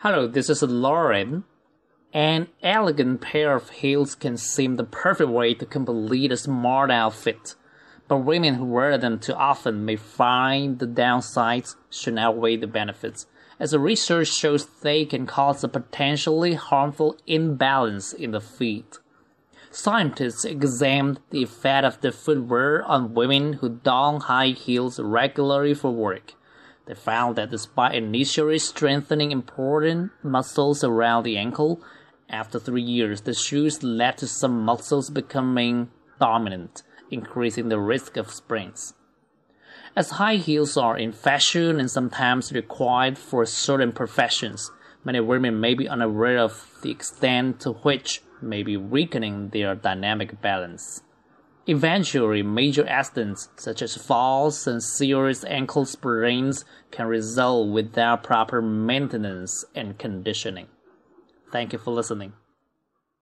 Hello, this is Lauren. An elegant pair of heels can seem the perfect way to complete a smart outfit, but women who wear them too often may find the downsides should outweigh the benefits, as the research shows they can cause a potentially harmful imbalance in the feet. Scientists examined the effect of the footwear on women who don high heels regularly for work. They found that despite initially strengthening important muscles around the ankle, after three years, the shoes led to some muscles becoming dominant, increasing the risk of sprains. As high heels are in fashion and sometimes required for certain professions, many women may be unaware of the extent to which may be weakening their dynamic balance. Eventually, major accidents such as falls and serious ankle sprains can result without proper maintenance and conditioning. Thank you for listening.